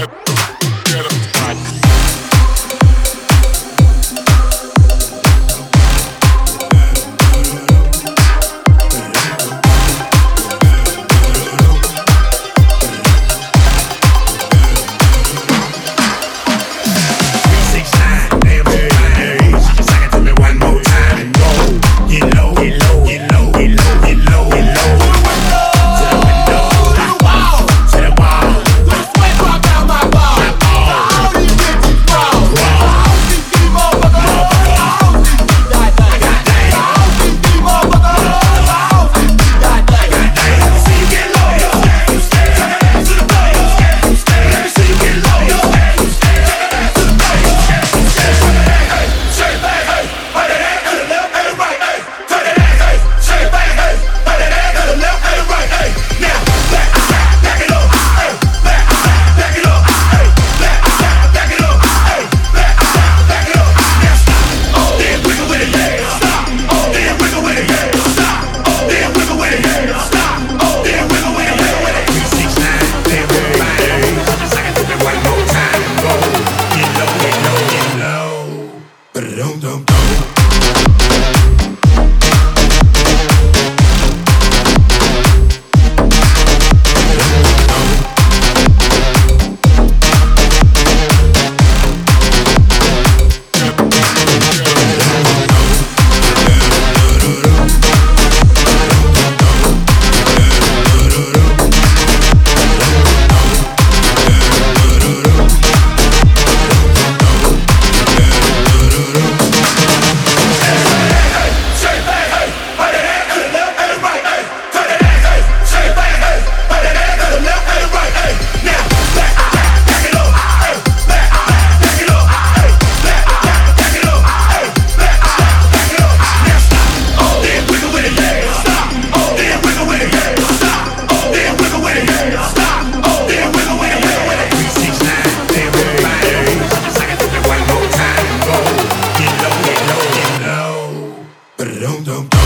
Yep. Don't don't.